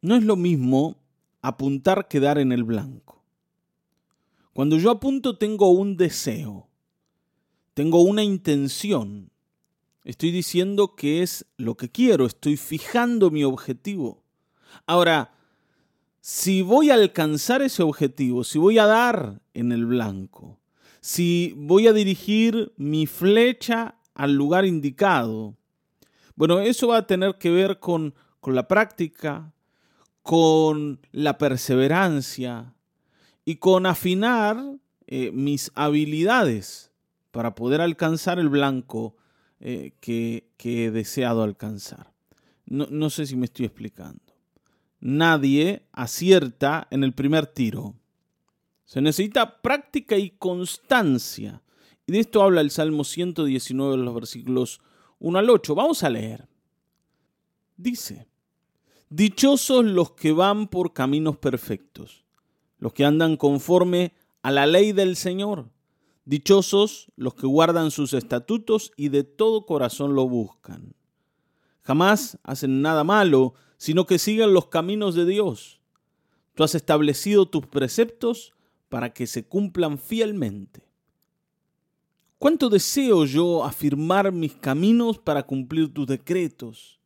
no es lo mismo apuntar que dar en el blanco. Cuando yo apunto tengo un deseo, tengo una intención, estoy diciendo que es lo que quiero, estoy fijando mi objetivo. Ahora, si voy a alcanzar ese objetivo, si voy a dar en el blanco, si voy a dirigir mi flecha al lugar indicado, bueno, eso va a tener que ver con, con la práctica, con la perseverancia y con afinar eh, mis habilidades para poder alcanzar el blanco eh, que, he deseado alcanzar. no sé si me estoy explicando. Nadie acierta en el primer tiro. Se necesita práctica y constancia. Y de esto habla el Salmo 119, los versículos 1 al 8. Vamos a leer. Dice, Dichosos los que van por caminos perfectos, los que andan conforme a la ley del Señor. Dichosos los que guardan sus estatutos y de todo corazón lo buscan. Jamás hacen nada malo, sino que siguen los caminos de Dios. Tú has establecido tus preceptos para que se cumplan fielmente. ¿Cuánto deseo yo afirmar mis caminos para cumplir tus decretos?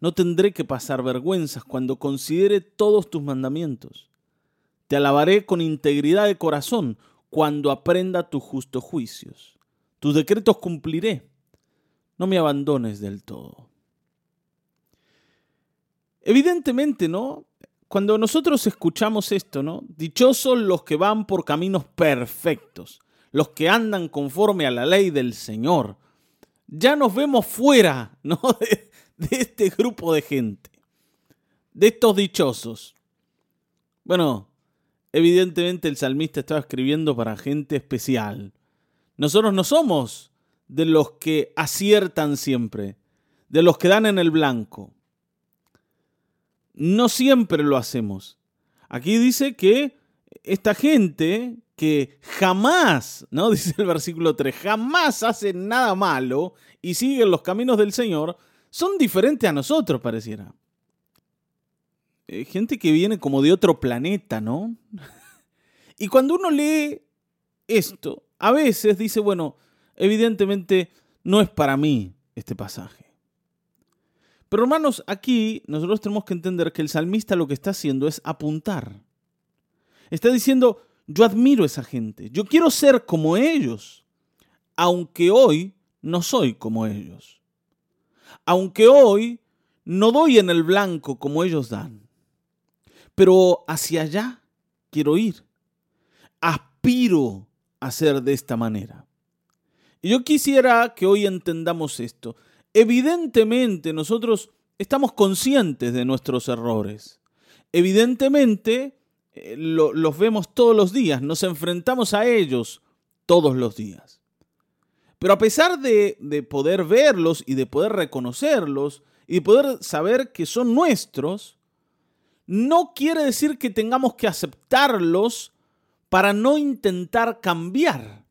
No tendré que pasar vergüenzas cuando considere todos tus mandamientos. Te alabaré con integridad de corazón cuando aprenda tus justos juicios. Tus decretos cumpliré. No me abandones del todo. Evidentemente, ¿no? Cuando nosotros escuchamos esto, ¿no? Dichosos los que van por caminos perfectos, los que andan conforme a la ley del Señor. Ya nos vemos fuera, ¿no? de este grupo de gente, de estos dichosos. Bueno, evidentemente el salmista estaba escribiendo para gente especial. Nosotros no somos de los que aciertan siempre, de los que dan en el blanco. No siempre lo hacemos. Aquí dice que esta gente que jamás, ¿no? Dice el versículo 3, jamás hace nada malo y siguen los caminos del Señor, son diferentes a nosotros, pareciera. Eh, gente que viene como de otro planeta, ¿no? y cuando uno lee esto, a veces dice, bueno, evidentemente no es para mí este pasaje. Pero hermanos, aquí nosotros tenemos que entender que el salmista lo que está haciendo es apuntar. Está diciendo, yo admiro a esa gente, yo quiero ser como ellos, aunque hoy no soy como ellos aunque hoy no doy en el blanco como ellos dan, pero hacia allá quiero ir. Aspiro a ser de esta manera. Y yo quisiera que hoy entendamos esto. Evidentemente nosotros estamos conscientes de nuestros errores. Evidentemente eh, los vemos todos los días, nos enfrentamos a ellos todos los días. Pero a pesar de, poder verlos y de poder reconocerlos y de poder saber que son nuestros, no quiere decir que tengamos que aceptarlos para no intentar cambiar.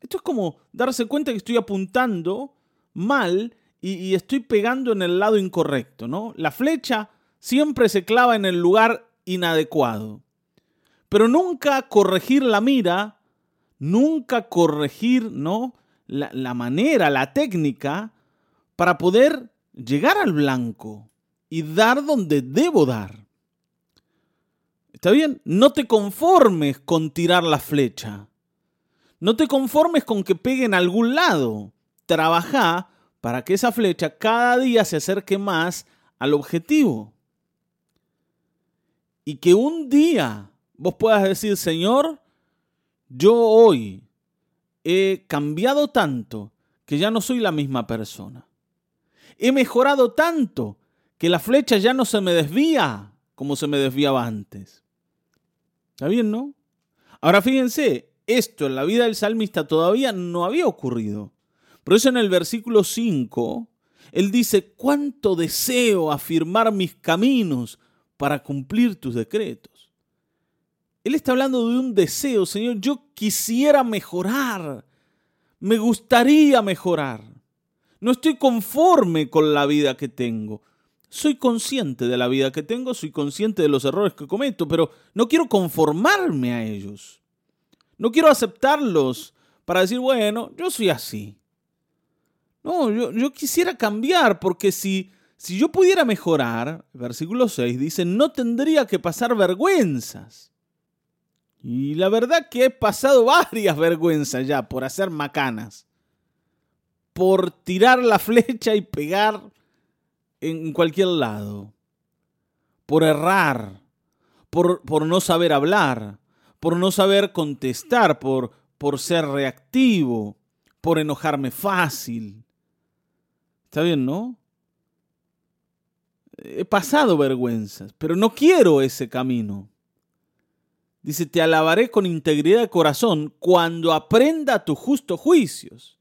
Esto es como darse cuenta que estoy apuntando mal y, y, estoy pegando en el lado incorrecto, ¿no? La flecha siempre se clava en el lugar inadecuado. Pero nunca corregir la mira, nunca corregir, ¿no? la, manera, la técnica para poder llegar al blanco y dar donde debo dar. ¿Está bien? No te conformes con tirar la flecha. No te conformes con que pegue en algún lado. Trabaja para que esa flecha cada día se acerque más al objetivo. Y que un día vos puedas decir, Señor, yo hoy he cambiado tanto que ya no soy la misma persona. He mejorado tanto que la flecha ya no se me desvía como se me desviaba antes. ¿Está bien, no? Ahora fíjense, esto en la vida del salmista todavía no había ocurrido. Por eso en el versículo 5, él dice, cuánto deseo afirmar mis caminos para cumplir tus decretos. Él está hablando de un deseo, Señor, yo quisiera mejorar, me gustaría mejorar. No estoy conforme con la vida que tengo. soy consciente de la vida que tengo, soy consciente de los errores que cometo, pero no quiero conformarme a ellos. No quiero aceptarlos para decir, bueno, yo soy así. No, yo, quisiera cambiar porque si, si yo pudiera mejorar, versículo 6 dice, no tendría que pasar vergüenzas. Y la verdad que he pasado varias vergüenzas ya por hacer macanas, por tirar la flecha y pegar en cualquier lado, por errar, por, por no saber hablar, por no saber contestar, por, por ser reactivo, por enojarme fácil. Está bien, ¿no? He pasado vergüenzas, pero no quiero ese camino. Dice, te alabaré con integridad de corazón cuando aprenda tus justos juicios.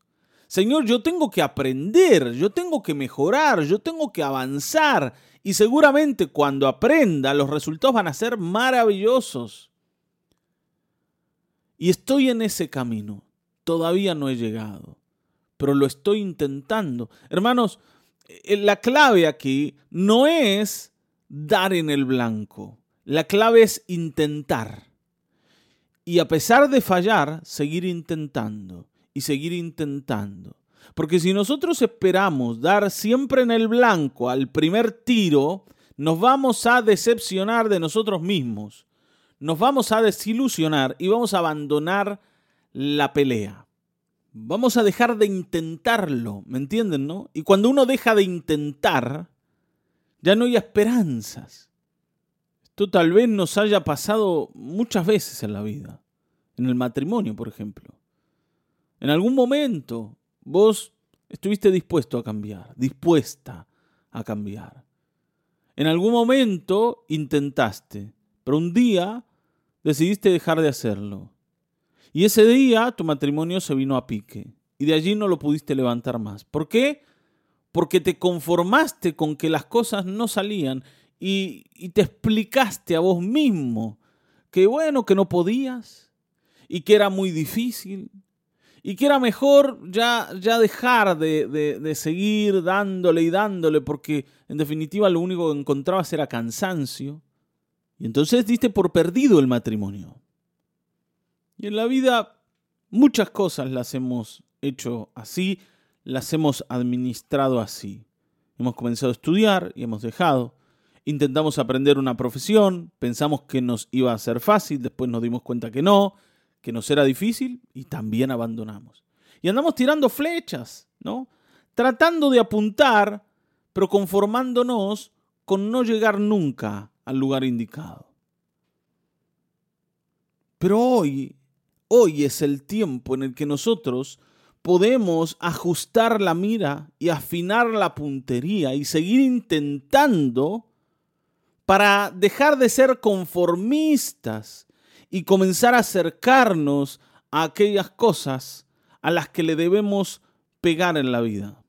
Señor, yo tengo que aprender, yo tengo que mejorar, yo tengo que avanzar. Y seguramente cuando aprenda los resultados van a ser maravillosos. Y estoy en ese camino. Todavía no he llegado, pero lo estoy intentando. Hermanos, eh, la clave aquí no es dar en el blanco. La clave es intentar. Y a pesar de fallar, seguir intentando y seguir intentando. Porque si nosotros esperamos dar siempre en el blanco al primer tiro, nos vamos a decepcionar de nosotros mismos nos vamos a desilusionar y vamos a abandonar la pelea. Vamos a dejar de intentarlo, ¿me entienden, no? Y cuando uno deja de intentar, ya no hay esperanzas. Esto tal vez nos haya pasado muchas veces en la vida, en el matrimonio, por ejemplo. En algún momento vos estuviste dispuesto a cambiar, dispuesta a cambiar. En algún momento intentaste, pero un día decidiste dejar de hacerlo. Y ese día tu matrimonio se vino a pique y de allí no lo pudiste levantar más. ¿Por qué? Porque te conformaste con que las cosas no salían y, te explicaste a vos mismo que bueno, que no podías y que era muy difícil y que era mejor ya, ya dejar de, de, seguir dándole y dándole porque en definitiva lo único que encontrabas era cansancio y entonces diste por perdido el matrimonio. Y en la vida muchas cosas las hemos hecho así, las hemos administrado así. Hemos comenzado a estudiar y hemos dejado. Intentamos aprender una profesión, pensamos que nos iba a ser fácil, después nos dimos cuenta que no, que nos era difícil y también abandonamos. Y andamos tirando flechas, ¿no? Tratando de apuntar, pero conformándonos con no llegar nunca al lugar indicado. Pero hoy, hoy es el tiempo en el que nosotros podemos ajustar la mira y afinar la puntería y seguir intentando para dejar de ser conformistas y comenzar a acercarnos a aquellas cosas a las que le debemos pegar en la vida.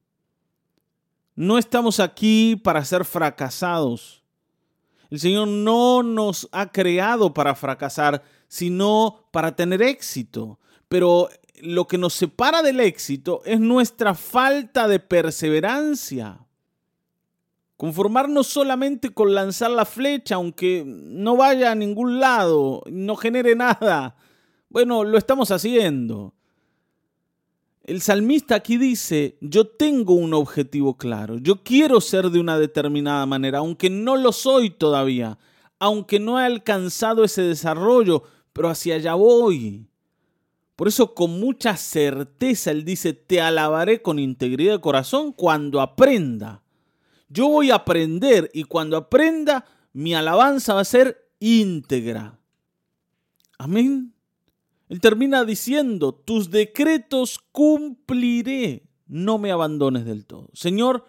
No estamos aquí para ser fracasados. El Señor no nos ha creado para fracasar, sino para tener éxito. Pero lo que nos separa del éxito es nuestra falta de perseverancia. Conformarnos solamente con lanzar la flecha, aunque no vaya a ningún lado, no genere nada. Bueno, lo estamos haciendo. El salmista aquí dice, yo tengo un objetivo claro, yo quiero ser de una determinada manera, aunque no lo soy todavía, aunque no he alcanzado ese desarrollo, pero hacia allá voy. Por eso con mucha certeza él dice, te alabaré con integridad de corazón cuando aprenda. Yo voy a aprender y cuando aprenda, mi alabanza va a ser íntegra. Amén. Él termina diciendo, tus decretos cumpliré, no me abandones del todo. Señor,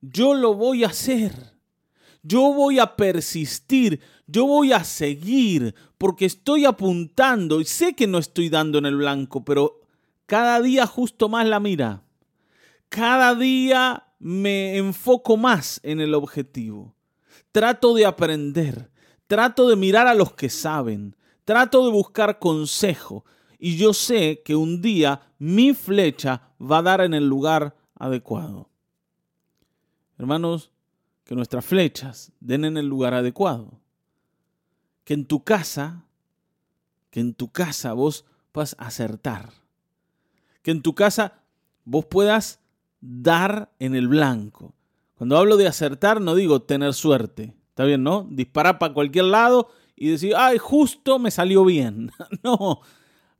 yo lo voy a hacer. Yo voy a persistir, yo voy a seguir, porque estoy apuntando y sé que no estoy dando en el blanco, pero cada día justo más la mira. Cada día me enfoco más en el objetivo. Trato de aprender, trato de mirar a los que saben, Trato de buscar consejo y yo sé que un día mi flecha va a dar en el lugar adecuado. Hermanos, que nuestras flechas den en el lugar adecuado. Que en tu casa, que en tu casa vos puedas acertar. Que en tu casa vos puedas dar en el blanco. Cuando hablo de acertar, no digo tener suerte. ¿Está bien, no? Disparar para cualquier lado y decir, ay, justo me salió bien. no.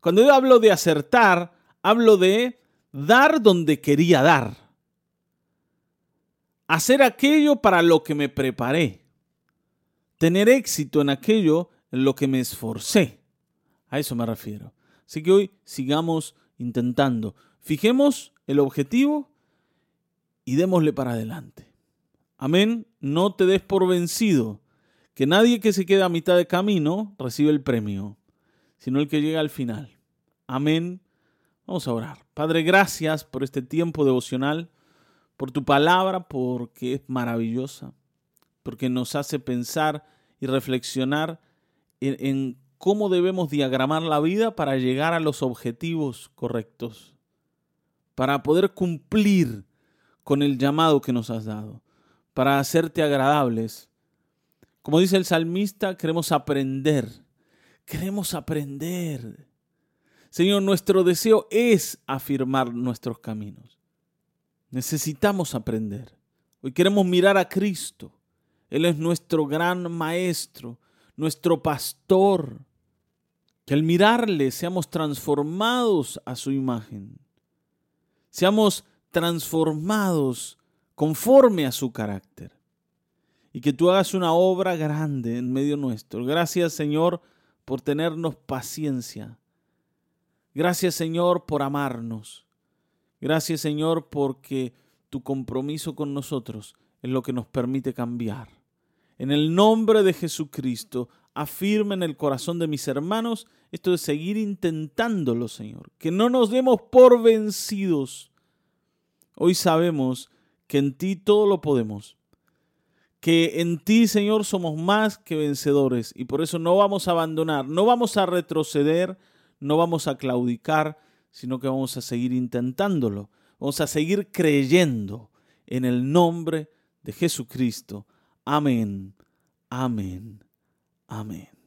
Cuando yo hablo de acertar, hablo de dar donde quería dar. Hacer aquello para lo que me preparé. Tener éxito en aquello en lo que me esforcé. A eso me refiero. Así que hoy sigamos intentando. Fijemos el objetivo y démosle para adelante. Amén. No te des por vencido, que nadie que se quede a mitad de camino recibe el premio, sino el que llega al final. Amén. Vamos a orar. Padre, gracias por este tiempo devocional, por tu palabra, porque es maravillosa, porque nos hace pensar y reflexionar en, en cómo debemos diagramar la vida para llegar a los objetivos correctos, para poder cumplir con el llamado que nos has dado, para hacerte agradables. Como dice el salmista, queremos aprender, queremos aprender. Señor, nuestro deseo es afirmar nuestros caminos. Necesitamos aprender. Hoy queremos mirar a Cristo. Él es nuestro gran maestro, nuestro pastor. Que al mirarle seamos transformados a su imagen. Seamos transformados conforme a su carácter. Y que tú hagas una obra grande en medio nuestro. Gracias Señor por tenernos paciencia. Gracias Señor por amarnos. Gracias Señor porque tu compromiso con nosotros es lo que nos permite cambiar. En el nombre de Jesucristo, afirma en el corazón de mis hermanos esto de seguir intentándolo, Señor. Que no nos demos por vencidos, Hoy sabemos que en ti todo lo podemos, que en ti, Señor, somos más que vencedores y por eso no vamos a abandonar, no vamos a retroceder, no vamos a claudicar, sino que vamos a seguir intentándolo, vamos a seguir creyendo en el nombre de Jesucristo. Amén, amén, amén.